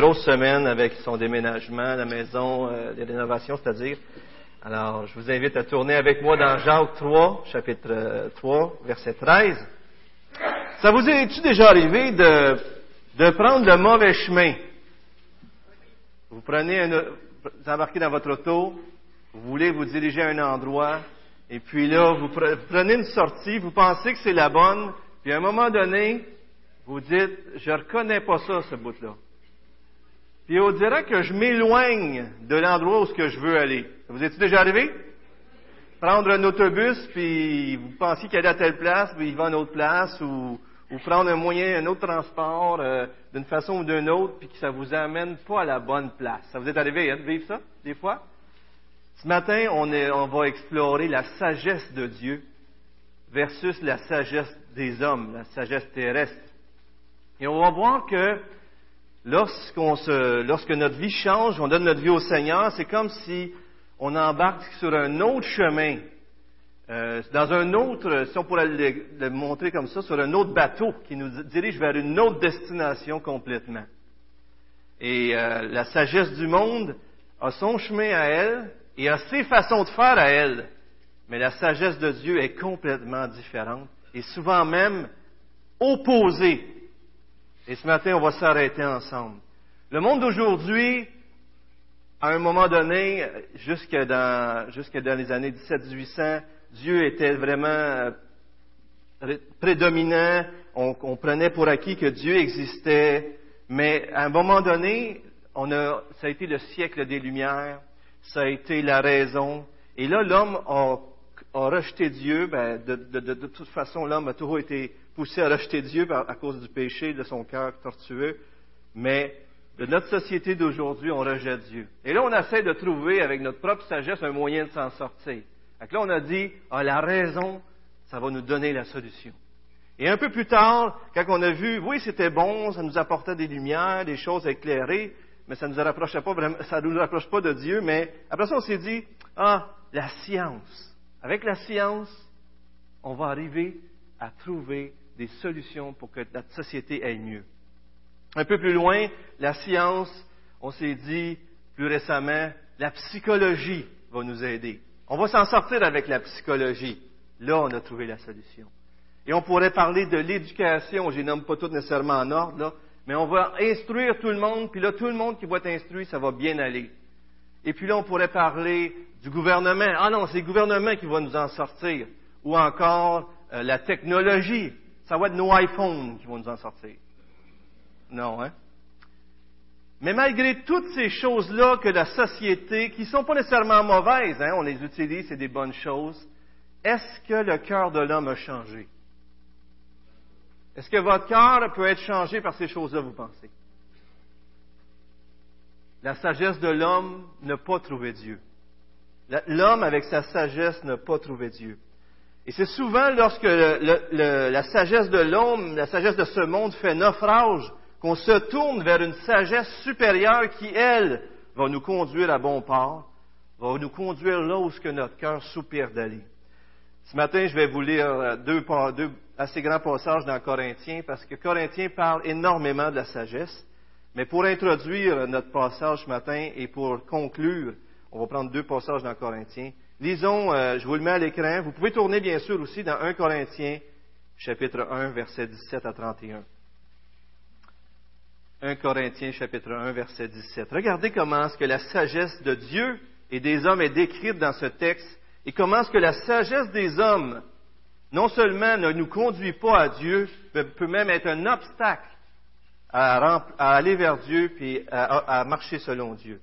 grosse semaine avec son déménagement, la maison, euh, les rénovations, c'est-à-dire. Alors, je vous invite à tourner avec moi dans Jacques 3, chapitre 3, euh, verset 13. Ça vous est-tu déjà arrivé de, de prendre le mauvais chemin? Vous prenez un, vous embarquez dans votre auto, vous voulez vous diriger à un endroit, et puis là, vous prenez une sortie, vous pensez que c'est la bonne, puis à un moment donné, vous dites, je reconnais pas ça, ce bout-là. Puis on dirait que je m'éloigne de l'endroit où ce que je veux aller. Vous êtes déjà arrivé? Prendre un autobus, puis vous pensez qu'il est à telle place, puis il va à une autre place, ou, prendre un moyen, un autre transport, euh, d'une façon ou d'une autre, puis que ça vous amène pas à la bonne place. Ça vous est arrivé, hein, ça, des fois? Ce matin, on, on va explorer la sagesse de Dieu versus la sagesse des hommes, la sagesse terrestre. Et on va voir que lorsque notre vie change, on donne notre vie au Seigneur, c'est comme si on embarque sur un autre chemin, euh, dans un autre, si on pourrait le, montrer comme ça, sur un autre bateau qui nous dirige vers une autre destination complètement. Et euh, la sagesse du monde a son chemin à elle et a ses façons de faire à elle, mais la sagesse de Dieu est complètement différente et souvent même opposée et ce matin, on va s'arrêter ensemble. Le monde d'aujourd'hui, à un moment donné, jusque dans, les années 17-1800, Dieu était vraiment euh, prédominant. On, prenait pour acquis que Dieu existait. Mais à un moment donné, ça a été le siècle des Lumières. Ça a été la raison. Et là, l'homme a, rejeté Dieu. Ben, de, toute façon, l'homme a toujours été poussé à rejeter Dieu à cause du péché de son cœur tortueux, mais de notre société d'aujourd'hui, on rejette Dieu. Et là, on essaie de trouver avec notre propre sagesse un moyen de s'en sortir. Donc là, on a dit, ah, la raison, ça va nous donner la solution. Et un peu plus tard, quand on a vu, oui, c'était bon, ça nous apportait des lumières, des choses éclairées, mais ça ne nous rapprochait pas nous rapproche pas de Dieu, mais après ça, on s'est dit, ah, la science. Avec la science, on va arriver à trouver des solutions pour que notre société aille mieux. Un peu plus loin, la science, on s'est dit plus récemment, la psychologie va nous aider. On va s'en sortir avec la psychologie. Là, on a trouvé la solution. Et on pourrait parler de l'éducation, je nomme pas tout nécessairement en ordre, là, mais on va instruire tout le monde, puis là, tout le monde qui va être instruit, ça va bien aller. Et puis là, on pourrait parler du gouvernement. Ah non, c'est le gouvernement qui va nous en sortir. Ou encore euh, la technologie ça va être nos iPhones qui vont nous en sortir. Non, hein? Mais malgré toutes ces choses-là que la société, qui ne sont pas nécessairement mauvaises, hein, on les utilise, c'est des bonnes choses, est-ce que le cœur de l'homme a changé? Est-ce que votre cœur peut être changé par ces choses-là, vous pensez? La sagesse de l'homme n'a pas trouvé Dieu. L'homme, avec sa sagesse, n'a pas trouvé Dieu. Et c'est souvent lorsque la sagesse de l'homme, la sagesse de ce monde fait naufrage, qu'on se tourne vers une sagesse supérieure qui, elle, va nous conduire à bon port, va nous conduire là où ce que notre cœur soupire d'aller. Ce matin, je vais vous lire deux, deux assez grands passages dans Corinthiens, parce que Corinthiens parle énormément de la sagesse. Mais pour introduire notre passage ce matin et pour conclure, on va prendre deux passages dans Corinthiens. Lisons, euh, je vous le mets à l'écran. Vous pouvez tourner bien sûr aussi dans 1 Corinthiens, chapitre 1, verset 17 à 31. 1 Corinthiens, chapitre 1, verset 17. Regardez comment est-ce que la sagesse de Dieu et des hommes est décrite dans ce texte et comment est-ce que la sagesse des hommes non seulement ne nous conduit pas à Dieu, mais peut même être un obstacle à, aller vers Dieu et à marcher selon Dieu.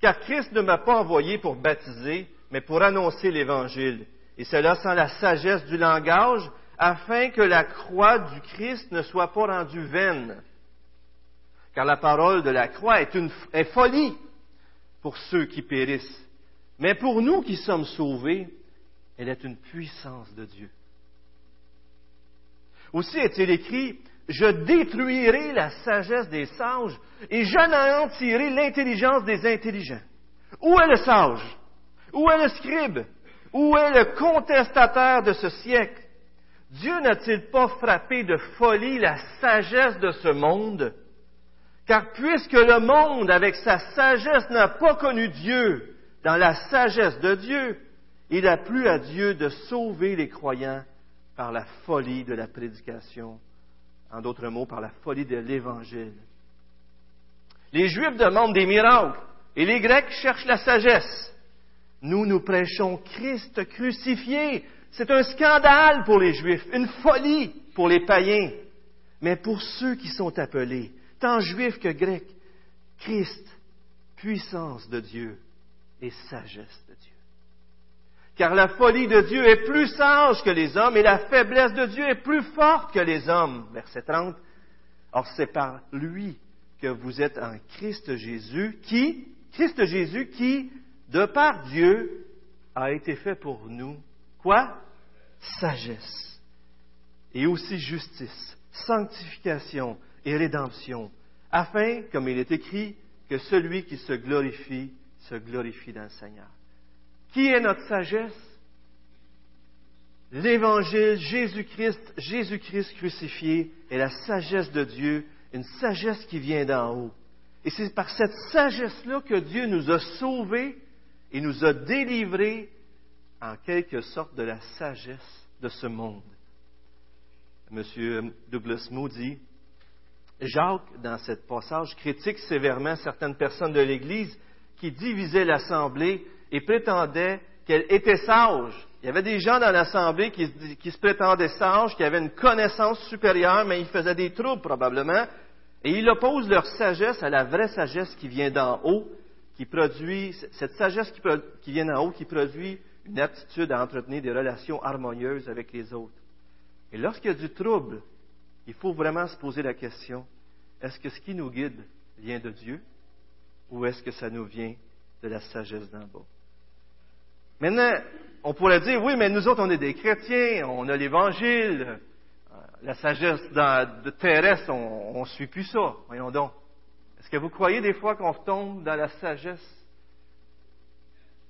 Car Christ ne m'a pas envoyé pour baptiser, mais pour annoncer l'Évangile, et cela sans la sagesse du langage, afin que la croix du Christ ne soit pas rendue vaine. Car la parole de la croix est une folie pour ceux qui périssent, mais pour nous qui sommes sauvés, elle est une puissance de Dieu. Aussi est-il écrit, je détruirai la sagesse des sages et j'anéantirai l'intelligence des intelligents. Où est le sage? Où est le scribe? Où est le contestataire de ce siècle? Dieu n'a-t-il pas frappé de folie la sagesse de ce monde? Car puisque le monde, avec sa sagesse, n'a pas connu Dieu, dans la sagesse de Dieu, il a plu à Dieu de sauver les croyants par la folie de la prédication, en d'autres mots, par la folie de l'Évangile. Les Juifs demandent des miracles et les Grecs cherchent la sagesse. Nous, nous prêchons Christ crucifié. C'est un scandale pour les Juifs, une folie pour les païens. Mais pour ceux qui sont appelés, tant juifs que grecs, Christ, puissance de Dieu et sagesse de Dieu. Car la folie de Dieu est plus sage que les hommes et la faiblesse de Dieu est plus forte que les hommes. Verset 30. Or, c'est par lui que vous êtes en Christ Jésus, qui, Christ Jésus, qui, de par Dieu, a été fait pour nous, quoi? Sagesse. Et aussi justice, sanctification et rédemption, afin, comme il est écrit, que celui qui se glorifie, se glorifie dans le Seigneur. Qui est notre sagesse? L'Évangile, Jésus-Christ, Jésus-Christ crucifié est la sagesse de Dieu, une sagesse qui vient d'en haut. Et c'est par cette sagesse-là que Dieu nous a sauvés et nous a délivrés en quelque sorte de la sagesse de ce monde. M. Douglas Moody, Jacques, dans ce passage, critique sévèrement certaines personnes de l'Église qui divisaient l'Assemblée et prétendaient qu'elle était sage. Il y avait des gens dans l'Assemblée qui, qui, se prétendaient sages, qui avaient une connaissance supérieure, mais ils faisaient des troubles probablement. Et ils opposent leur sagesse à la vraie sagesse qui vient d'en haut, qui produit, cette sagesse qui, vient d'en haut, qui produit une aptitude à entretenir des relations harmonieuses avec les autres. Et lorsqu'il y a du trouble, il faut vraiment se poser la question, est-ce que ce qui nous guide vient de Dieu ou est-ce que ça nous vient de la sagesse d'en bas? Maintenant, on pourrait dire, oui, mais nous autres, on est des chrétiens, on a l'Évangile, la sagesse de terrestre, on ne suit plus ça. Voyons donc. Est-ce que vous croyez des fois qu'on tombe dans la sagesse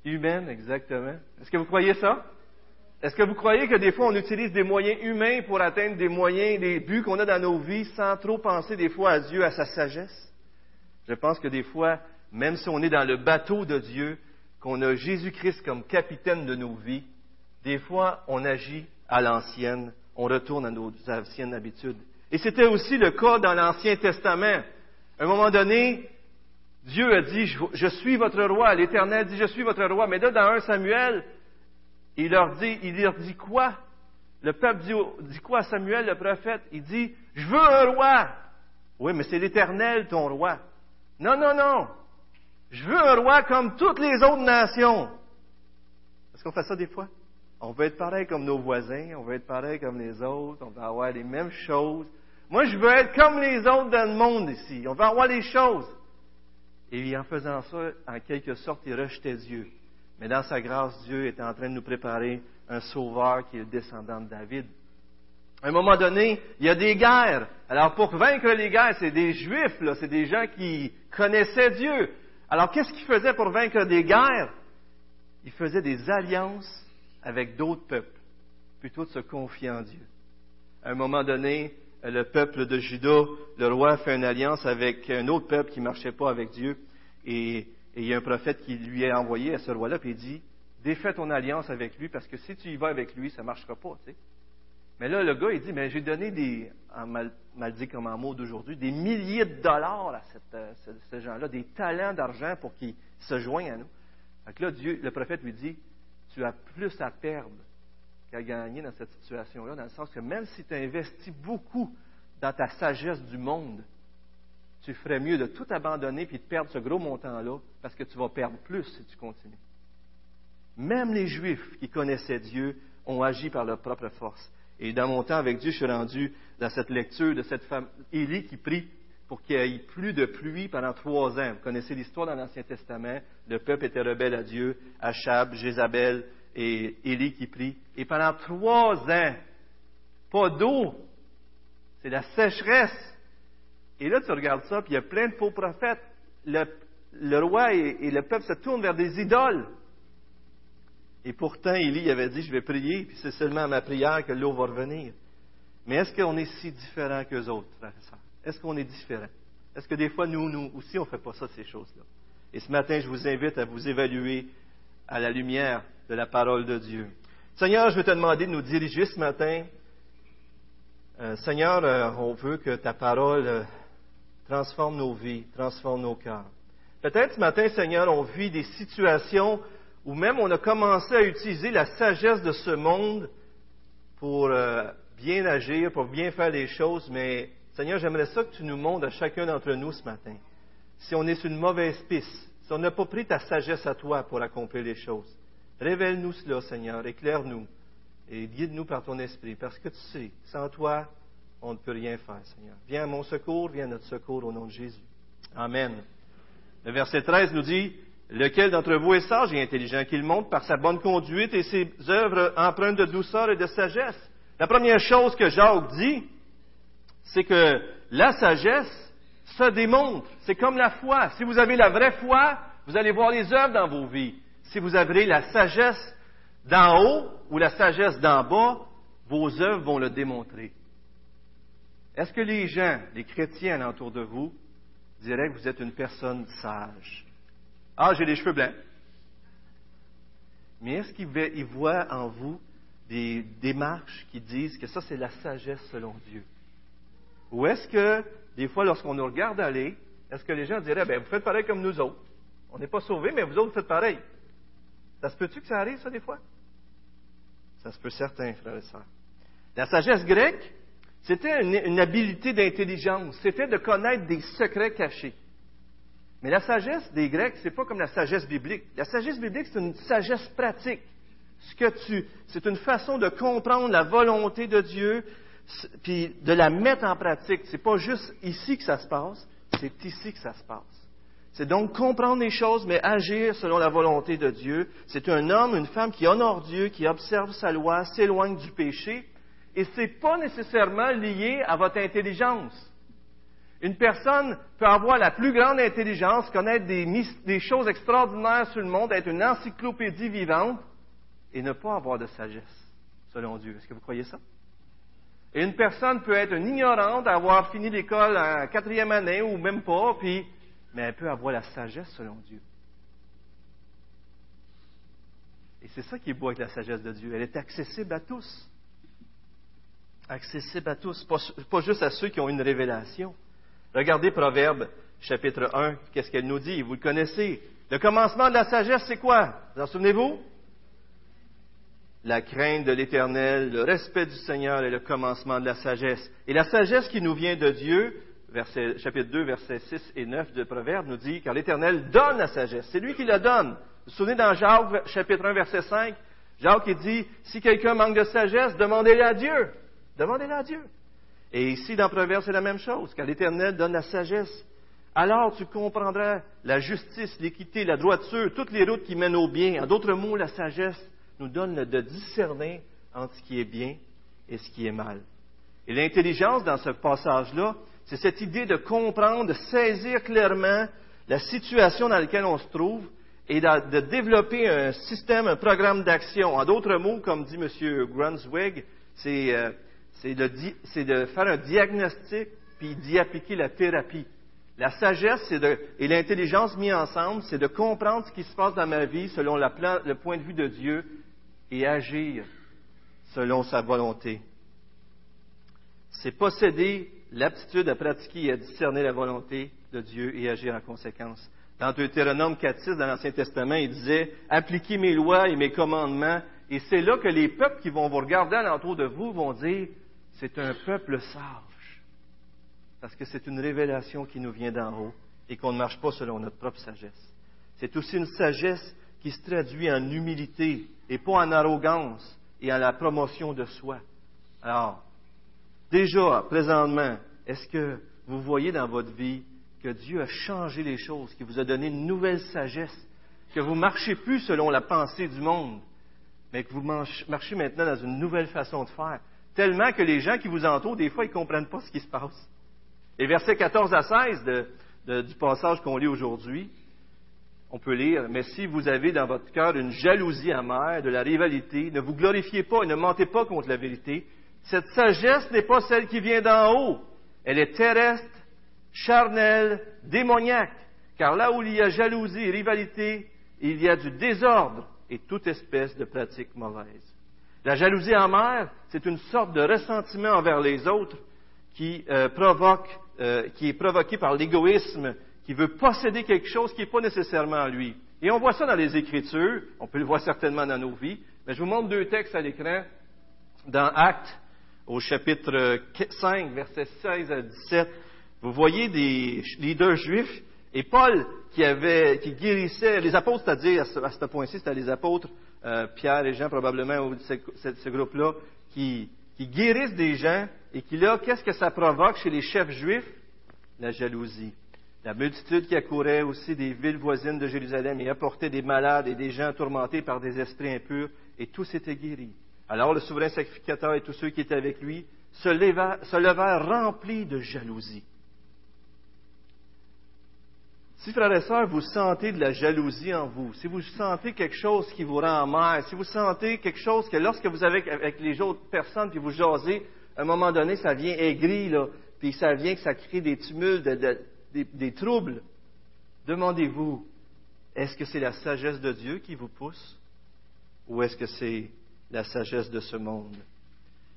humaine, exactement? Est-ce que vous croyez ça? Est-ce que vous croyez que des fois on utilise des moyens humains pour atteindre des moyens, des buts qu'on a dans nos vies sans trop penser des fois à Dieu, à sa sagesse? Je pense que des fois, même si on est dans le bateau de Dieu, qu'on a Jésus-Christ comme capitaine de nos vies, des fois on agit à l'ancienne, on retourne à nos anciennes habitudes. Et c'était aussi le cas dans l'Ancien Testament. À un moment donné, Dieu a dit, je, suis votre roi. L'Éternel dit, je suis votre roi. Mais là, dans 1 Samuel, il leur dit, il leur dit quoi? Le peuple dit, dit quoi à Samuel, le prophète? Il dit, je veux un roi. Oui, mais c'est l'Éternel, ton roi. Non, non, non. Je veux un roi comme toutes les autres nations. Est-ce qu'on fait ça des fois? On veut être pareil comme nos voisins, on veut être pareil comme les autres, on veut avoir les mêmes choses. Moi, je veux être comme les autres dans le monde ici. On veut avoir les choses. Et en faisant ça, en quelque sorte, il rejetait Dieu. Mais dans sa grâce, Dieu était en train de nous préparer un sauveur qui est le descendant de David. À un moment donné, il y a des guerres. Alors pour vaincre les guerres, c'est des juifs, c'est des gens qui connaissaient Dieu. Alors qu'est-ce qu'ils faisaient pour vaincre des guerres? Ils faisaient des alliances avec d'autres peuples, plutôt de se confier en Dieu. À un moment donné, le peuple de Juda, le roi fait une alliance avec un autre peuple qui ne marchait pas avec Dieu, et, il y a un prophète qui lui est envoyé à ce roi-là, puis il dit, défais ton alliance avec lui, parce que si tu y vas avec lui, ça ne marchera pas. Mais là, le gars, il dit, mais j'ai donné des, en mal, dit comme en mot d'aujourd'hui, des milliers de dollars à cette, euh, ces gens-là, des talents d'argent pour qu'ils se joignent à nous. Donc là, Dieu, le prophète lui dit, tu as plus à perdre qu'à gagner dans cette situation-là, dans le sens que même si tu investis beaucoup dans ta sagesse du monde, tu ferais mieux de tout abandonner puis de perdre ce gros montant-là, parce que tu vas perdre plus si tu continues. Même les Juifs qui connaissaient Dieu ont agi par leur propre force. Et dans mon temps avec Dieu, je suis rendu dans cette lecture de cette femme, Élie, qui prie pour qu'il n'y ait plus de pluie pendant trois ans. Vous connaissez l'histoire dans l'Ancien Testament. Le peuple était rebelle à Dieu, Achab, Jézabel et Élie qui prient. Et pendant trois ans, pas d'eau. C'est la sécheresse. Et là, tu regardes ça, puis il y a plein de faux prophètes. Le, roi et, le peuple se tournent vers des idoles. Et pourtant, Élie avait dit, je vais prier, puis c'est seulement à ma prière que l'eau va revenir. Mais est-ce qu'on est si différent qu'eux autres, frères et sœurs? Est-ce qu'on est différent? Est-ce que des fois, nous, nous aussi, on ne fait pas ça, ces choses-là? Et ce matin, je vous invite à vous évaluer à la lumière de la parole de Dieu. Seigneur, je veux te demander de nous diriger ce matin. Euh, Seigneur, euh, on veut que ta parole euh, transforme nos vies, transforme nos cœurs. Peut-être ce matin, Seigneur, on vit des situations où même on a commencé à utiliser la sagesse de ce monde pour bien agir, pour bien faire les choses, mais Seigneur, j'aimerais ça que tu nous montres à chacun d'entre nous ce matin si on est sur une mauvaise piste, si on n'a pas pris ta sagesse à toi pour accomplir les choses. Révèle-nous cela, Seigneur, éclaire-nous et guide-nous par ton esprit, parce que tu sais, sans toi, on ne peut rien faire, Seigneur. Viens à mon secours, viens à notre secours au nom de Jésus. Amen. Le verset 13 nous dit, Lequel d'entre vous est sage et intelligent qu'il montre par sa bonne conduite et ses œuvres empreintes de douceur et de sagesse? La première chose que Jacques dit, c'est que la sagesse se démontre. C'est comme la foi. Si vous avez la vraie foi, vous allez voir les œuvres dans vos vies. Si vous avez la sagesse d'en haut ou la sagesse d'en bas, vos œuvres vont le démontrer. Est-ce que les gens, les chrétiens autour de vous, diraient que vous êtes une personne sage? Ah, j'ai les cheveux blancs. Mais est-ce qu'ils voient en vous des démarches qui disent que ça, c'est la sagesse selon Dieu? Ou est-ce que des fois, lorsqu'on nous regarde aller, est-ce que les gens diraient, ben, vous faites pareil comme nous autres? On n'est pas sauvés, mais vous autres, faites pareil. Ça se peut-tu que ça arrive, ça, des fois? Ça se peut certain, frères et sœurs. La sagesse grecque, c'était une, habileté d'intelligence. C'était de connaître des secrets cachés. Mais la sagesse des Grecs, c'est pas comme la sagesse biblique. La sagesse biblique, c'est une sagesse pratique. Ce que tu, c'est une façon de comprendre la volonté de Dieu, puis de la mettre en pratique. C'est pas juste ici que ça se passe, c'est ici que ça se passe. C'est donc comprendre les choses, mais agir selon la volonté de Dieu. C'est un homme, une femme qui honore Dieu, qui observe sa loi, s'éloigne du péché, et ce n'est pas nécessairement lié à votre intelligence. Une personne peut avoir la plus grande intelligence, connaître des, choses extraordinaires sur le monde, être une encyclopédie vivante, et ne pas avoir de sagesse, selon Dieu. Est-ce que vous croyez ça? Et une personne peut être une ignorante, avoir fini l'école en quatrième année ou même pas, puis, mais elle peut avoir la sagesse selon Dieu. Et c'est ça qui est beau avec la sagesse de Dieu. Elle est accessible à tous. Accessible à tous, pas, juste à ceux qui ont une révélation. Regardez Proverbe chapitre 1, qu'est-ce qu'elle nous dit? Vous le connaissez. Le commencement de la sagesse, c'est quoi? Vous en souvenez-vous? la crainte de l'Éternel, le respect du Seigneur est le commencement de la sagesse. Et la sagesse qui nous vient de Dieu, verset, chapitre 2, versets 6 et 9 de Proverbe, nous dit, car l'Éternel donne la sagesse. C'est lui qui la donne. Vous vous souvenez dans Jacques, chapitre 1, verset 5, Jacques qui dit, si quelqu'un manque de sagesse, demandez-la à Dieu. Demandez-la à Dieu. Et ici, dans Proverbe, c'est la même chose, car l'Éternel donne la sagesse. Alors tu comprendras la justice, l'équité, la droiture, toutes les routes qui mènent au bien. En d'autres mots, la sagesse nous donne de discerner entre ce qui est bien et ce qui est mal. Et l'intelligence dans ce passage-là, c'est cette idée de comprendre, de saisir clairement la situation dans laquelle on se trouve et de, développer un système, un programme d'action. En d'autres mots, comme dit M. Brunswig, euh, c'est de, faire un diagnostic puis d'y appliquer la thérapie. La sagesse et l'intelligence mis ensemble, c'est de comprendre ce qui se passe dans ma vie selon le point de vue de Dieu et agir selon sa volonté. C'est posséder l'aptitude à pratiquer et à discerner la volonté de Dieu et agir en conséquence. Dans Deutéronome 4.6 dans l'Ancien Testament, il disait, appliquez mes lois et mes commandements, et c'est là que les peuples qui vont vous regarder alentour de vous vont dire, c'est un peuple sage. Parce que c'est une révélation qui nous vient d'en haut et qu'on ne marche pas selon notre propre sagesse. C'est aussi une sagesse qui se traduit en humilité et pas en arrogance et en la promotion de soi. Alors, déjà, présentement, est-ce que vous voyez dans votre vie que Dieu a changé les choses, qu'il vous a donné une nouvelle sagesse, que vous ne marchez plus selon la pensée du monde, mais que vous marchez maintenant dans une nouvelle façon de faire, tellement que les gens qui vous entourent, des fois, ils ne comprennent pas ce qui se passe. Et versets 14 à 16 du passage qu'on lit aujourd'hui, on peut lire, mais si vous avez dans votre cœur une jalousie amère, de la rivalité, ne vous glorifiez pas et ne mentez pas contre la vérité. Cette sagesse n'est pas celle qui vient d'en haut. Elle est terrestre, charnel, démoniaque. Car là où il y a jalousie et rivalité, il y a du désordre et toute espèce de pratique mauvaise. La jalousie amère, c'est une sorte de ressentiment envers les autres qui, euh, provoque, euh, qui est provoqué par l'égoïsme, qui veut posséder quelque chose qui n'est pas nécessairement lui. Et on voit ça dans les Écritures, on peut le voir certainement dans nos vies, mais je vous montre deux textes à l'écran. Dans Actes, au chapitre 5, versets 16 à 17, vous voyez des leaders juifs et Paul qui avait, qui guérissait les apôtres, c'est-à-dire à ce, point-ci, c'était les apôtres, euh, Pierre et Jean probablement, ou ce, groupe-là, qui, qui guérissent des gens et qui là, qu'est-ce que ça provoque chez les chefs juifs? La jalousie. La multitude qui accourait aussi des villes voisines de Jérusalem et apportait des malades et des gens tourmentés par des esprits impurs, et tous étaient guéris. Alors le souverain sacrificateur et tous ceux qui étaient avec lui se, se levèrent remplis de jalousie. Si, frères et sœurs, vous sentez de la jalousie en vous, si vous sentez quelque chose qui vous rend amer, si vous sentez quelque chose que lorsque vous avez avec les autres personnes, puis vous jasez, à un moment donné, ça vient aigri, là, puis ça vient que ça crée des tumultes, des, troubles, demandez-vous, est-ce que c'est la sagesse de Dieu qui vous pousse, ou est-ce que c'est la sagesse de ce monde?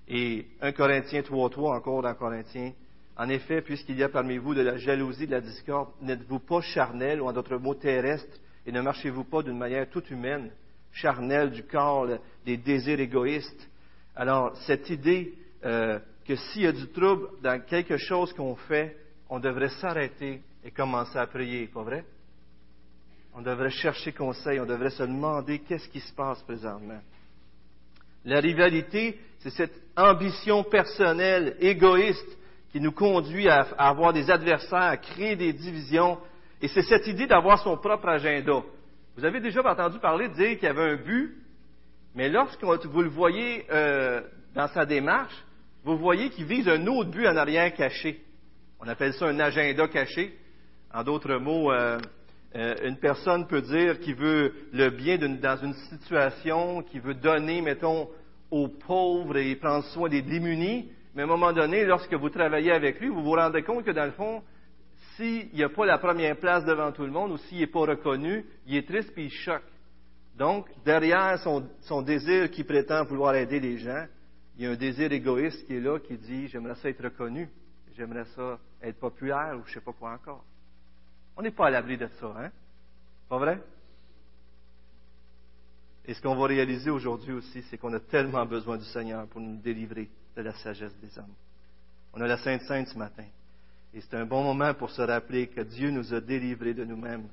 Et 1 Corinthiens 3.3, encore dans Corinthiens, en effet, puisqu'il y a parmi vous de la jalousie, de la discorde, n'êtes-vous pas charnel, ou en d'autres mots terrestre, et ne marchez-vous pas d'une manière toute humaine, charnelle du corps, des désirs égoïstes? Alors, cette idée euh, que s'il y a du trouble dans quelque chose qu'on fait, on devrait s'arrêter et commencer à prier, pas vrai? On devrait chercher conseil, on devrait se demander qu'est-ce qui se passe présentement. La rivalité, c'est cette ambition personnelle, égoïste, qui nous conduit à, avoir des adversaires, à créer des divisions. Et c'est cette idée d'avoir son propre agenda. Vous avez déjà entendu parler de dire qu'il y avait un but, mais lorsque vous le voyez euh, dans sa démarche, vous voyez qu'il vise un autre but en arrière caché. On appelle ça un agenda caché. En d'autres mots, euh, une personne peut dire qu'il veut le bien dans une situation, qu'il veut donner, mettons, aux pauvres et prendre soin des démunis, mais à un moment donné, lorsque vous travaillez avec lui, vous vous rendez compte que dans le fond, s'il n'y a pas la première place devant tout le monde ou s'il n'est pas reconnu, il est triste et il choque. Donc, derrière son, désir qui prétend vouloir aider les gens, il y a un désir égoïste qui est là, qui dit J'aimerais ça être reconnu, j'aimerais ça être populaire ou je ne sais pas quoi encore. On n'est pas à l'abri de ça, hein? Pas vrai? Et ce qu'on va réaliser aujourd'hui aussi, c'est qu'on a tellement besoin du Seigneur pour nous délivrer de la sagesse des hommes. On a la Sainte Sainte ce matin. Et c'est un bon moment pour se rappeler que Dieu nous a délivrés de nous-mêmes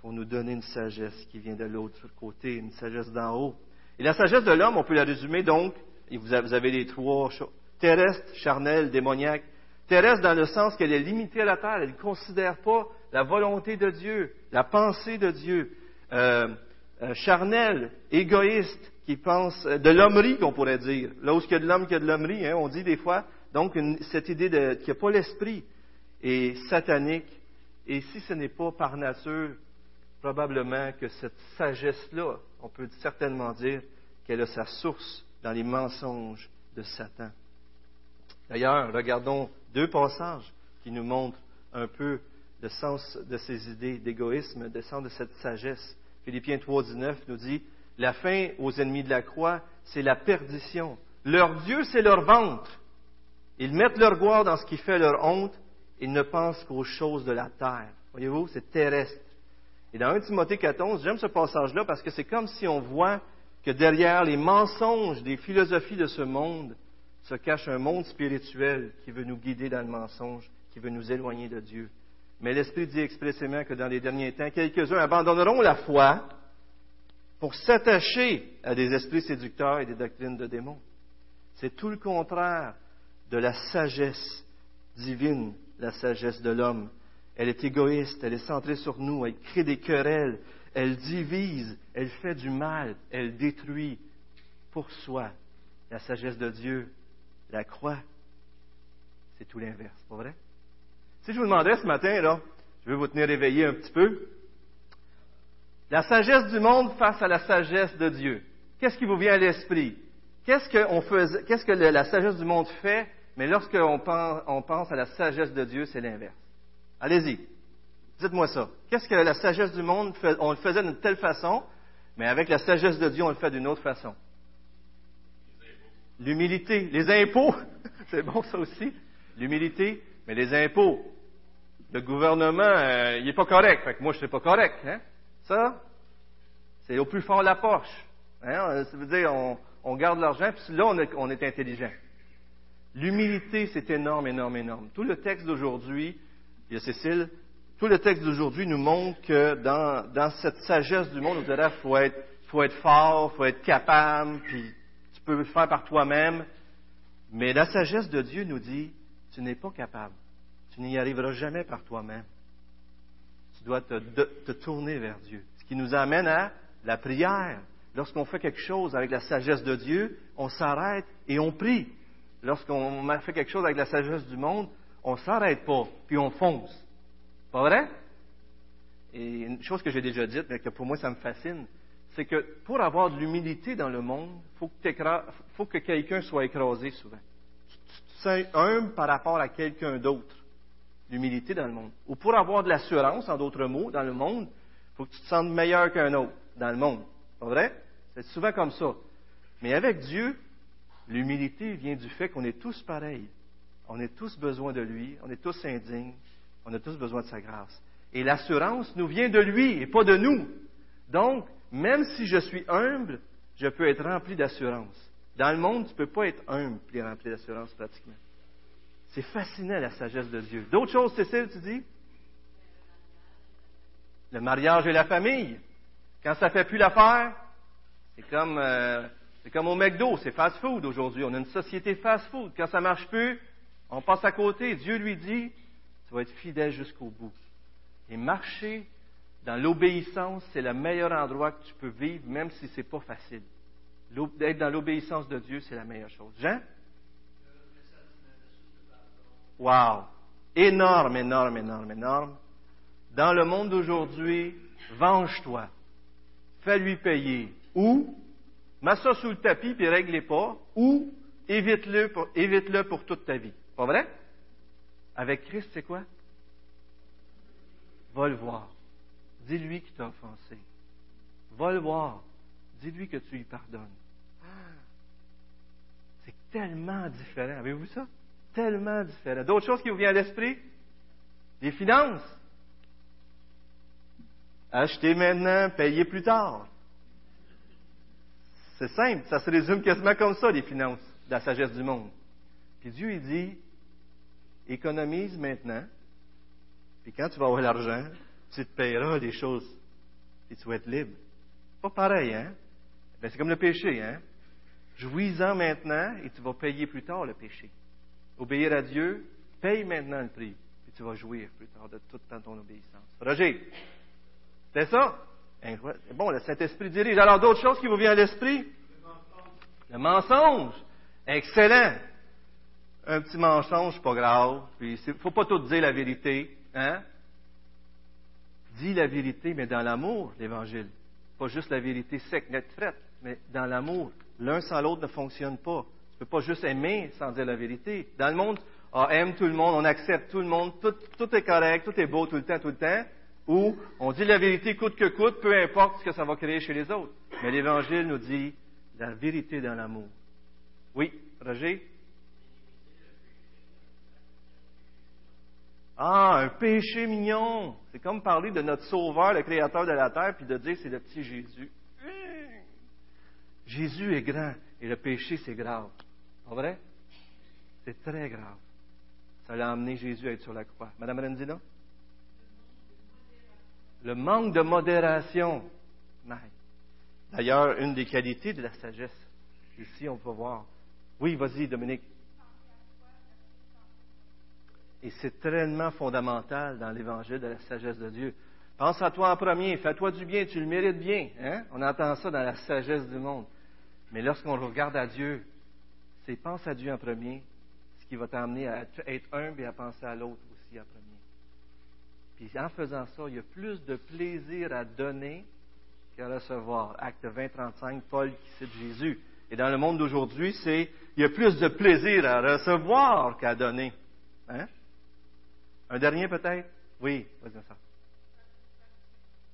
pour nous donner une sagesse qui vient de l'autre côté, une sagesse d'en haut. Et la sagesse de l'homme, on peut la résumer donc, et vous avez les trois choses, terrestre, charnel, démoniaque. Terrestre dans le sens qu'elle est limitée à la terre, elle ne considère pas la volonté de Dieu, la pensée de Dieu. Euh, euh, charnel, égoïste, qui pense, euh, de l'hommerie qu'on pourrait dire. Là où il y a de l'homme, qu'il y a de l'hommerie, hein, on dit des fois. Donc, cette idée qu'il n'y a pas l'esprit est satanique. Et si ce n'est pas par nature, probablement que cette sagesse-là, on peut certainement dire qu'elle a sa source dans les mensonges de Satan. D'ailleurs, regardons deux passages qui nous montrent un peu le sens de ces idées d'égoïsme, le sens de cette sagesse. Philippiens 3.19 nous dit, la fin aux ennemis de la croix, c'est la perdition. Leur Dieu, c'est leur ventre. Ils mettent leur gloire dans ce qui fait leur honte. Ils ne pensent qu'aux choses de la terre. Voyez-vous, c'est terrestre. Et dans 1 Timothée 14, j'aime ce passage-là parce que c'est comme si on voit que derrière les mensonges des philosophies de ce monde se cache un monde spirituel qui veut nous guider dans le mensonge, qui veut nous éloigner de Dieu. Mais l'Esprit dit expressément que dans les derniers temps, quelques-uns abandonneront la foi pour s'attacher à des esprits séducteurs et des doctrines de démons. C'est tout le contraire de la sagesse divine, la sagesse de l'homme. Elle est égoïste, elle est centrée sur nous, elle crée des querelles, elle divise, elle fait du mal, elle détruit pour soi. La sagesse de Dieu, la croix, c'est tout l'inverse, pas vrai? Si je vous demandais ce matin, là, je vais vous tenir éveillé un petit peu, la sagesse du monde face à la sagesse de Dieu. Qu'est-ce qui vous vient à l'esprit? Qu'est-ce que, la sagesse du monde fait, mais lorsqu'on pense, pense à la sagesse de Dieu, c'est l'inverse. Allez-y. Dites-moi ça. Qu'est-ce que la sagesse du monde fait? On le faisait d'une telle façon, mais avec la sagesse de Dieu, on le fait d'une autre façon? L'humilité. Les impôts. C'est bon ça aussi. L'humilité. Mais les impôts. Le gouvernement, euh, il n'est pas correct. Fait que moi, je ne suis pas correct. Hein? Ça, c'est au plus fort de la poche. Hein? Ça veut dire, on, garde l'argent, puis là, on est, intelligent. L'humilité, c'est énorme, énorme, énorme. Tout le texte d'aujourd'hui, il y a Cécile, tout le texte d'aujourd'hui nous montre que dans, dans cette sagesse du monde, on dirait faut être, faut être fort, faut être capable, puis tu peux le faire par toi-même. Mais la sagesse de Dieu nous dit, tu n'es pas capable. Tu n'y arriveras jamais par toi-même. Tu dois te, tourner vers Dieu. Ce qui nous amène à la prière. Lorsqu'on fait quelque chose avec la sagesse de Dieu, on s'arrête et on prie. Lorsqu'on fait quelque chose avec la sagesse du monde, on ne s'arrête pas, puis on fonce. Pas vrai? Et une chose que j'ai déjà dite, mais que pour moi ça me fascine, c'est que pour avoir de l'humilité dans le monde, il faut que, quelqu'un soit écrasé souvent. Tu te humble par rapport à quelqu'un d'autre. L'humilité dans le monde. Ou pour avoir de l'assurance, en d'autres mots, dans le monde, il faut que tu te sentes meilleur qu'un autre dans le monde. Pas vrai? C'est souvent comme ça. Mais avec Dieu, l'humilité vient du fait qu'on est tous pareils. On a tous besoin de lui, on est tous indignes, on a tous besoin de sa grâce. Et l'assurance nous vient de lui et pas de nous. Donc, même si je suis humble, je peux être rempli d'assurance. Dans le monde, tu ne peux pas être humble et rempli d'assurance pratiquement. C'est fascinant la sagesse de Dieu. D'autres choses, Cécile, tu dis? Le mariage et la famille. Quand ça ne fait plus l'affaire, c'est comme, euh, c'est comme au McDo, c'est fast-food aujourd'hui. On a une société fast-food. Quand ça ne marche plus, on passe à côté. Dieu lui dit, tu vas être fidèle jusqu'au bout. Et marcher dans l'obéissance, c'est le meilleur endroit que tu peux vivre, même si ce n'est pas facile. D'être dans l'obéissance de Dieu, c'est la meilleure chose. Jean? Wow! Énorme, énorme, énorme, énorme. Dans le monde d'aujourd'hui, venge-toi. Fais-lui payer. Ou, mets ça sous le tapis puis règle pas. Ou, évite-le pour, évite-le pour toute ta vie. Pas vrai? Avec Christ, c'est quoi? Va le voir. Dis-lui qu'il t'a offensé. Va le voir. Dis-lui que tu lui pardonnes. Ah! C'est tellement différent. Avez-vous ça? Tellement différent. D'autres choses qui vous viennent à l'esprit? Les finances. Acheter maintenant, payer plus tard. C'est simple, ça se résume quasiment comme ça, les finances, la sagesse du monde. Puis Dieu, il dit, économise maintenant, puis quand tu vas avoir l'argent, tu te payeras des choses, et tu vas être libre. Pas pareil, hein? Ben, c'est comme le péché, hein? Jouis-en maintenant, et tu vas payer plus tard le péché. Obéir à Dieu, paye maintenant le prix, puis tu vas jouir plus tard de toute ton obéissance. Roger, c'est ça? Bon, le Saint-Esprit dirige. Alors, d'autres choses qui vous viennent à l'esprit? Le mensonge. Excellent. Un petit mensonge, pas grave. Puis, il ne faut pas tout dire la vérité. Hein? Dis la vérité, mais dans l'amour, l'Évangile. Pas juste la vérité sec, nette, frette, mais dans l'amour. L'un sans l'autre ne fonctionne pas. Ne peux pas juste aimer sans dire la vérité. Dans le monde, on aime tout le monde, on accepte tout le monde, tout, tout est correct, tout est beau tout le temps, tout le temps où on dit la vérité coûte que coûte, peu importe ce que ça va créer chez les autres. Mais l'Évangile nous dit la vérité dans l'amour. Oui, Roger? Ah, un péché mignon. C'est comme parler de notre Sauveur, le Créateur de la terre, puis de dire c'est le petit Jésus. Jésus est grand et le péché c'est grave. Pas vrai? C'est très grave. Ça l'a amené Jésus à être sur la croix. Madame Rendina? le manque de modération. D'ailleurs, une des qualités de la sagesse, ici on peut voir. Oui, vas-y, Dominique. Et c'est tellement fondamental dans l'évangile de la sagesse de Dieu. Pense à toi en premier, fais-toi du bien, tu le mérites bien. Hein? On entend ça dans la sagesse du monde. Mais lorsqu'on regarde à Dieu, c'est pense à Dieu en premier, ce qui va t'amener à être humble et à penser à l'autre aussi en premier. Puis en faisant ça, il y a plus de plaisir à donner qu'à recevoir. Acte 20, 35, Paul qui cite Jésus. Et dans le monde d'aujourd'hui, c'est il y a plus de plaisir à recevoir qu'à donner. Hein? Un dernier peut-être? Oui, vas-y, ça.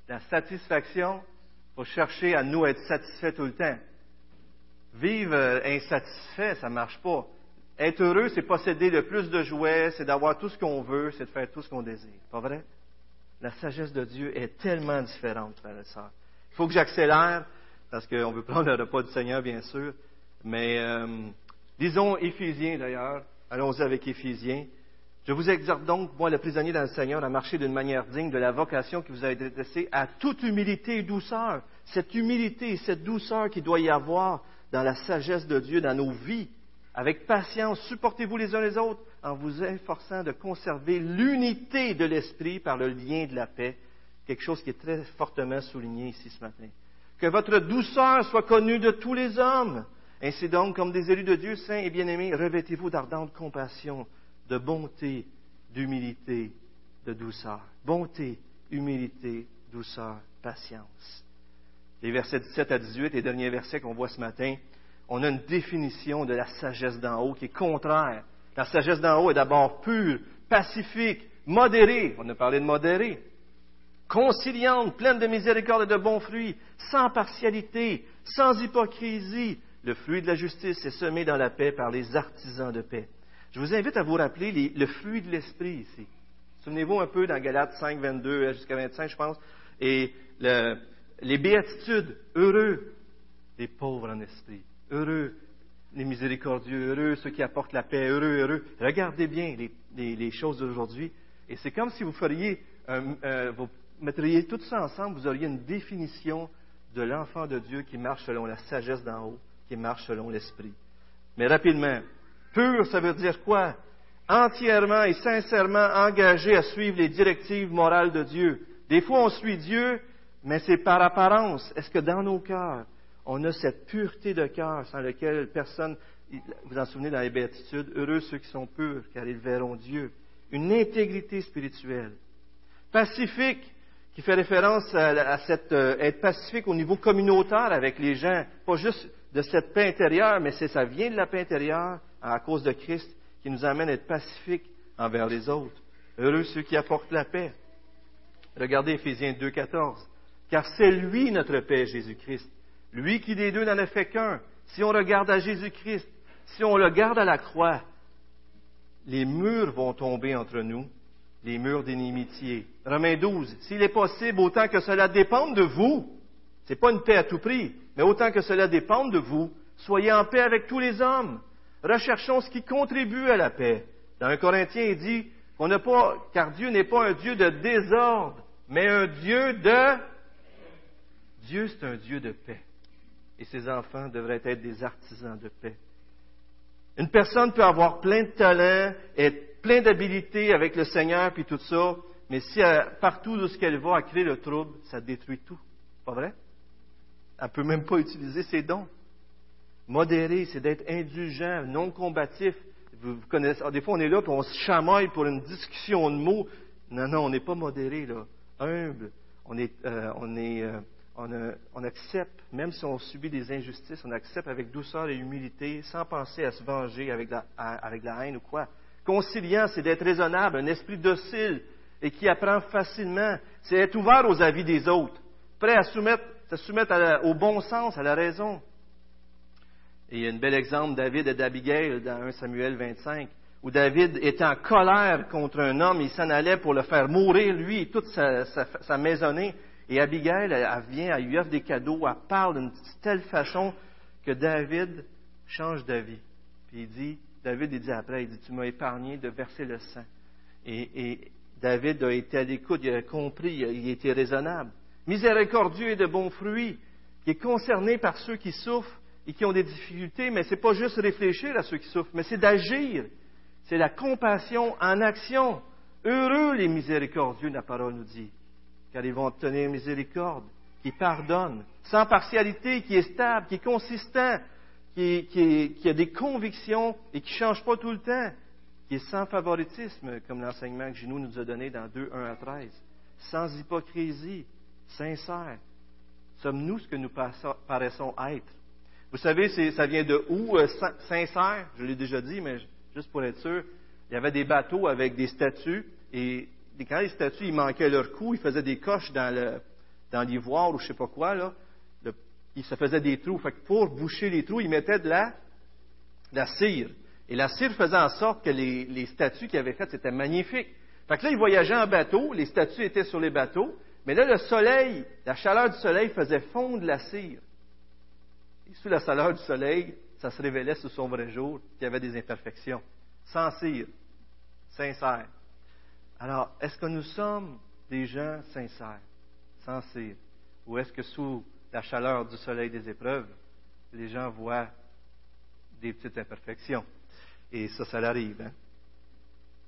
La satisfaction, faut chercher à nous être satisfaits tout le temps. Vivre euh, insatisfait, ça marche pas. Être heureux, c'est posséder le plus de jouets, c'est d'avoir tout ce qu'on veut, c'est de faire tout ce qu'on désire. Pas vrai? La sagesse de Dieu est tellement différente, frères et sœurs. Il faut que j'accélère, parce qu'on veut prendre le repas du Seigneur, bien sûr. Mais euh, disons Éphésiens d'ailleurs. Allons-y avec Éphésiens. Je vous exhorte donc, moi le prisonnier dans le Seigneur, à marcher d'une manière digne de la vocation qui vous a été adressée à toute humilité et douceur. Cette humilité et cette douceur qu'il doit y avoir dans la sagesse de Dieu, dans nos vies. Avec patience, supportez-vous les uns les autres en vous efforçant de conserver l'unité de l'esprit par le lien de la paix. Quelque chose qui est très fortement souligné ici ce matin. Que votre douceur soit connue de tous les hommes. Ainsi donc, comme des élus de Dieu saints et bien-aimés, revêtez-vous d'ardente compassion, de bonté, d'humilité, de douceur. Bonté, humilité, douceur, patience. Les versets 17 à 18, les derniers versets qu'on voit ce matin, on a une définition de la sagesse d'en haut qui est contraire. La sagesse d'en haut est d'abord pure, pacifique, modérée. On a parlé de modérée. Conciliante, pleine de miséricorde et de bons fruits, sans partialité, sans hypocrisie. Le fruit de la justice est semé dans la paix par les artisans de paix. Je vous invite à vous rappeler le fruit de l'esprit ici. Souvenez-vous un peu dans Galates 5, 22 jusqu'à 25, je pense. Et les béatitudes, heureux les pauvres en esprit, heureux les miséricordieux, heureux ceux qui apportent la paix, heureux, heureux. Regardez bien les, choses d'aujourd'hui. Et c'est comme si vous feriez, vous mettriez tout ça ensemble, vous auriez une définition de l'enfant de Dieu qui marche selon la sagesse d'en haut, qui marche selon l'esprit. Mais rapidement, pur, ça veut dire quoi? Entièrement et sincèrement engagé à suivre les directives morales de Dieu. Des fois, on suit Dieu, mais c'est par apparence. Est-ce que dans nos cœurs, on a cette pureté de cœur sans laquelle personne, vous en souvenez dans les béatitudes, heureux ceux qui sont purs, car ils verront Dieu. Une intégrité spirituelle. Pacifique, qui fait référence à, cette, euh, être pacifique au niveau communautaire avec les gens, pas juste de cette paix intérieure, mais ça vient de la paix intérieure à cause de Christ qui nous amène à être pacifique envers les autres. Heureux ceux qui apportent la paix. Regardez Ephésiens 2.14. Car c'est lui notre paix, Jésus-Christ, lui qui des deux n'en a fait qu'un. Si on regarde à Jésus-Christ, si on le garde à la croix, les murs vont tomber entre nous, les murs d'inimitié. Romains 12. S'il est possible, autant que cela dépende de vous, c'est pas une paix à tout prix, mais autant que cela dépende de vous, soyez en paix avec tous les hommes. Recherchons ce qui contribue à la paix. Dans un Corinthien, il dit qu'on n'a pas, car Dieu n'est pas un Dieu de désordre, mais un Dieu de Dieu, c'est un Dieu de paix et ses enfants devraient être des artisans de paix. Une personne peut avoir plein de talents, être plein d'habilités avec le Seigneur, puis tout ça, mais si partout où elle va, à créer le trouble, ça détruit tout. Pas vrai? Elle ne peut même pas utiliser ses dons. Modéré, c'est d'être indulgent, non combatif. Vous, connaissez, des fois, on est là, puis on se chamaille pour une discussion de mots. Non, non, on n'est pas modéré, là. Humble. On est, euh, on est euh, on, accepte, même si on subit des injustices, on accepte avec douceur et humilité, sans penser à se venger avec la, avec la haine ou quoi. Conciliant, c'est d'être raisonnable, un esprit docile et qui apprend facilement. C'est être ouvert aux avis des autres, prêt à soumettre, se soumettre au bon sens, à la raison. Et il y a un bel exemple, David et d'Abigail, dans 1 Samuel 25, où David était en colère contre un homme, il s'en allait pour le faire mourir, lui et toute sa, sa maisonnée. Et Abigail, elle, vient, elle lui offre des cadeaux, elle parle d'une telle façon que David change d'avis. Puis il dit, David il dit après, il dit, tu m'as épargné de verser le sang. Et, David a été à l'écoute, il a compris, il a été raisonnable. Miséricordieux et de bons fruits, qui est concerné par ceux qui souffrent et qui ont des difficultés, mais ce n'est pas juste réfléchir à ceux qui souffrent, mais c'est d'agir. C'est la compassion en action. Heureux les miséricordieux, la parole nous dit car ils vont obtenir miséricorde, qui pardonne, sans partialité, qui est stable, qui est consistant, qui, a des convictions et qui ne change pas tout le temps, qui est sans favoritisme, comme l'enseignement que Ginou nous a donné dans 2, 1 à 13, sans hypocrisie, sincère. Sommes-nous ce que nous paraissons être? Vous savez, ça vient de où, euh, sincère? Je l'ai déjà dit, mais juste pour être sûr, il y avait des bateaux avec des statues et quand les statues, ils manquaient leur coup, ils faisaient des coches dans, le, dans l'ivoire ou je sais pas quoi, là. ils se faisaient des trous. Fait que pour boucher les trous, ils mettaient de la, la cire. Et la cire faisait en sorte que les, les statues qu'ils avaient faites, c'était magnifique. Fait que là, ils voyageaient en bateau, les statues étaient sur les bateaux, mais là, le soleil, la chaleur du soleil faisait fondre la cire. Et sous la chaleur du soleil, ça se révélait sous son vrai jour qu'il y avait des imperfections. Sans cire, sincère. Alors, est-ce que nous sommes des gens sincères, cire, ou est-ce que sous la chaleur du soleil des épreuves, les gens voient des petites imperfections? Et ça, ça l'arrive. Hein?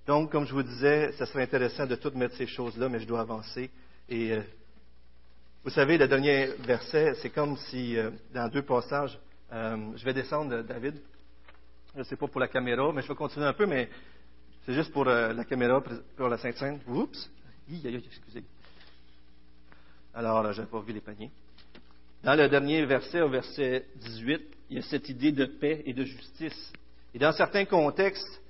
Donc, comme je vous disais, ce serait intéressant de tout mettre ces choses-là, mais je dois avancer. Et euh, vous savez, le dernier verset, c'est comme si, euh, dans deux passages, euh, je vais descendre, David. Je ne sais pas pour la caméra, mais je vais continuer un peu, mais c'est juste pour la caméra, pour la Sainte-Sainte. Oups! excusez. Alors, je n'ai pas vu les paniers. Dans le dernier verset, au verset 18, il y a cette idée de paix et de justice. Et dans certains contextes,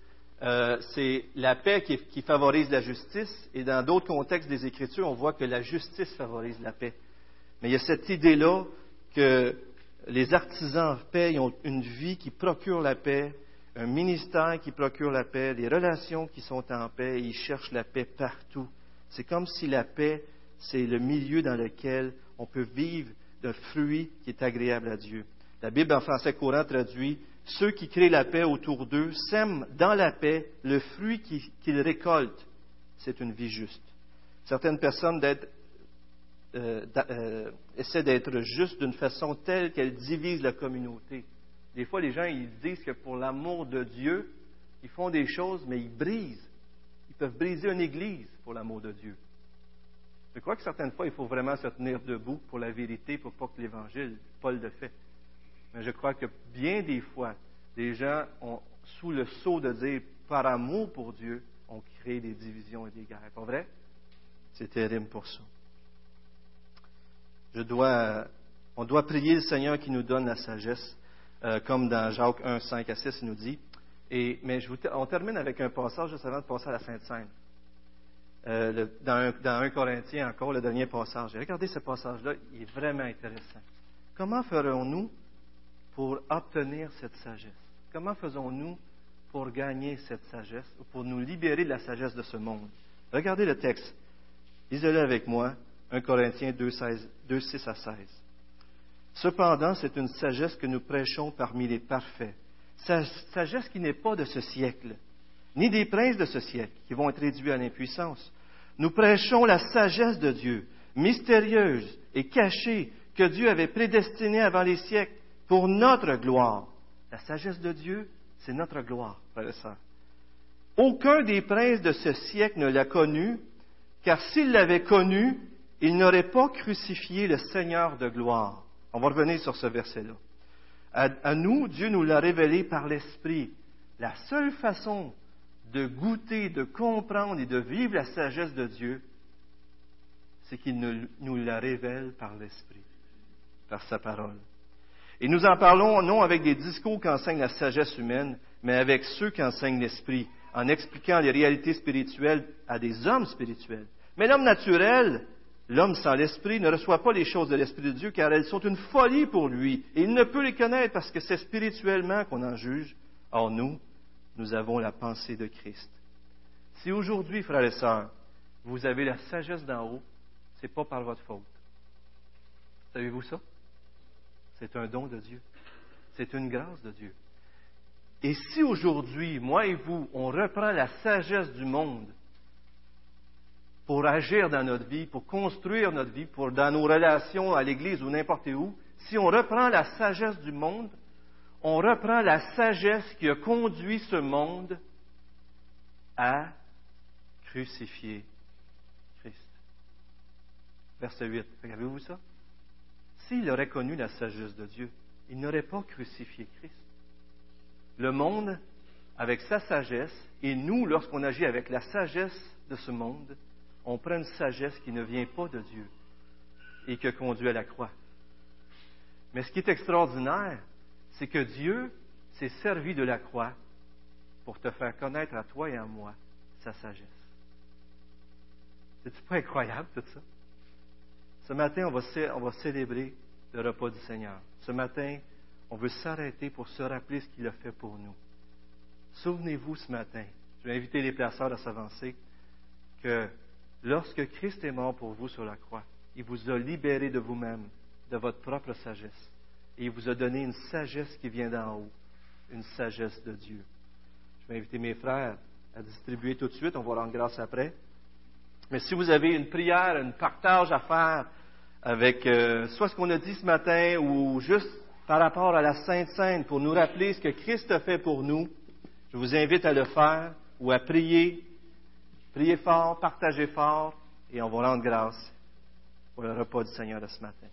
euh, c'est la paix qui, favorise la justice, et dans d'autres contextes des Écritures, on voit que la justice favorise la paix. Mais il y a cette idée-là que les artisans paix ont une vie qui procure la paix, un ministère qui procure la paix, des relations qui sont en paix, ils cherchent la paix partout. C'est comme si la paix, c'est le milieu dans lequel on peut vivre d'un fruit qui est agréable à Dieu. La Bible en français courant traduit ceux qui créent la paix autour d'eux sèment dans la paix le fruit qu'ils récoltent. C'est une vie juste. Certaines personnes euh, euh, essaient d'être justes d'une façon telle qu'elles divisent la communauté. Des fois, les gens ils disent que pour l'amour de Dieu, ils font des choses, mais ils brisent. Ils peuvent briser une église pour l'amour de Dieu. Je crois que certaines fois, il faut vraiment se tenir debout pour la vérité, pour pas que l'Évangile, Paul le fait. Mais je crois que bien des fois, les gens, ont, sous le sceau de dire par amour pour Dieu, ont créé des divisions et des guerres. Pas vrai? C'est terrible pour ça. Je dois, on doit prier le Seigneur qui nous donne la sagesse, euh, comme dans Jacques 1, 5 à 6, il nous dit. Mais on termine avec un passage juste avant de passer à la Sainte Seine. Euh, dans, un, dans 1 Corinthiens encore, le dernier passage. regardez ce passage-là, il est vraiment intéressant. Comment ferons-nous pour obtenir cette sagesse? Comment faisons-nous pour gagner cette sagesse ou pour nous libérer de la sagesse de ce monde? Regardez le texte. Lisez-le avec moi, 1 Corinthiens 2, 6 à 16. Cependant, c'est une sagesse que nous prêchons parmi les parfaits. Sagesse qui n'est pas de ce siècle, ni des princes de ce siècle, qui vont être réduits à l'impuissance. Nous prêchons la sagesse de Dieu, mystérieuse et cachée, que Dieu avait prédestinée avant les siècles pour notre gloire. La sagesse de Dieu, c'est notre gloire, frères et sœurs. Aucun des princes de ce siècle ne l'a connu, car s'il l'avait connu, il n'aurait pas crucifié le Seigneur de gloire. On va revenir sur ce verset-là. À, nous, Dieu nous l'a révélé par l'Esprit. La seule façon de goûter, de comprendre et de vivre la sagesse de Dieu, c'est qu'il nous la révèle par l'Esprit, par sa parole. Et nous en parlons non avec des discours qui enseignent la sagesse humaine, mais avec ceux qui enseignent l'esprit, en expliquant les réalités spirituelles à des hommes spirituels. Mais l'homme naturel, l'homme sans l'esprit, ne reçoit pas les choses de l'esprit de Dieu, car elles sont une folie pour lui, et il ne peut les connaître parce que c'est spirituellement qu'on en juge. Or nous, nous avons la pensée de Christ. Si aujourd'hui, frères et sœurs, vous avez la sagesse d'en haut, ce n'est pas par votre faute. Savez-vous ça? C'est un don de Dieu. C'est une grâce de Dieu. Et si aujourd'hui, moi et vous, on reprend la sagesse du monde pour agir dans notre vie, pour construire notre vie, dans nos relations à l'Église ou n'importe où, si on reprend la sagesse du monde, on reprend la sagesse qui a conduit ce monde à crucifier Christ. Verset 8. Regardez-vous ça? s'il aurait connu la sagesse de Dieu, il n'aurait pas crucifié Christ. Le monde, avec sa sagesse, et nous, lorsqu'on agit avec la sagesse de ce monde, on prend une sagesse qui ne vient pas de Dieu et qui conduit à la croix. Mais ce qui est extraordinaire, c'est que Dieu s'est servi de la croix pour te faire connaître à toi et à moi sa sagesse. C'est pas incroyable tout ça? Ce matin, on va, on va célébrer le repas du Seigneur. Ce matin, on veut s'arrêter pour se rappeler ce qu'il a fait pour nous. Souvenez-vous ce matin, je vais inviter les placeurs à s'avancer, que lorsque Christ est mort pour vous sur la croix, il vous a libéré de vous-même, de votre propre sagesse, et il vous a donné une sagesse qui vient d'en haut, une sagesse de Dieu. Je vais inviter mes frères à distribuer tout de suite, on va rendre grâce après. Mais si vous avez une prière, un partage à faire avec euh, soit ce qu'on a dit ce matin ou juste par rapport à la Sainte Sainte pour nous rappeler ce que Christ a fait pour nous, je vous invite à le faire ou à prier. Priez fort, partagez fort et on va rendre grâce pour le repas du Seigneur de ce matin.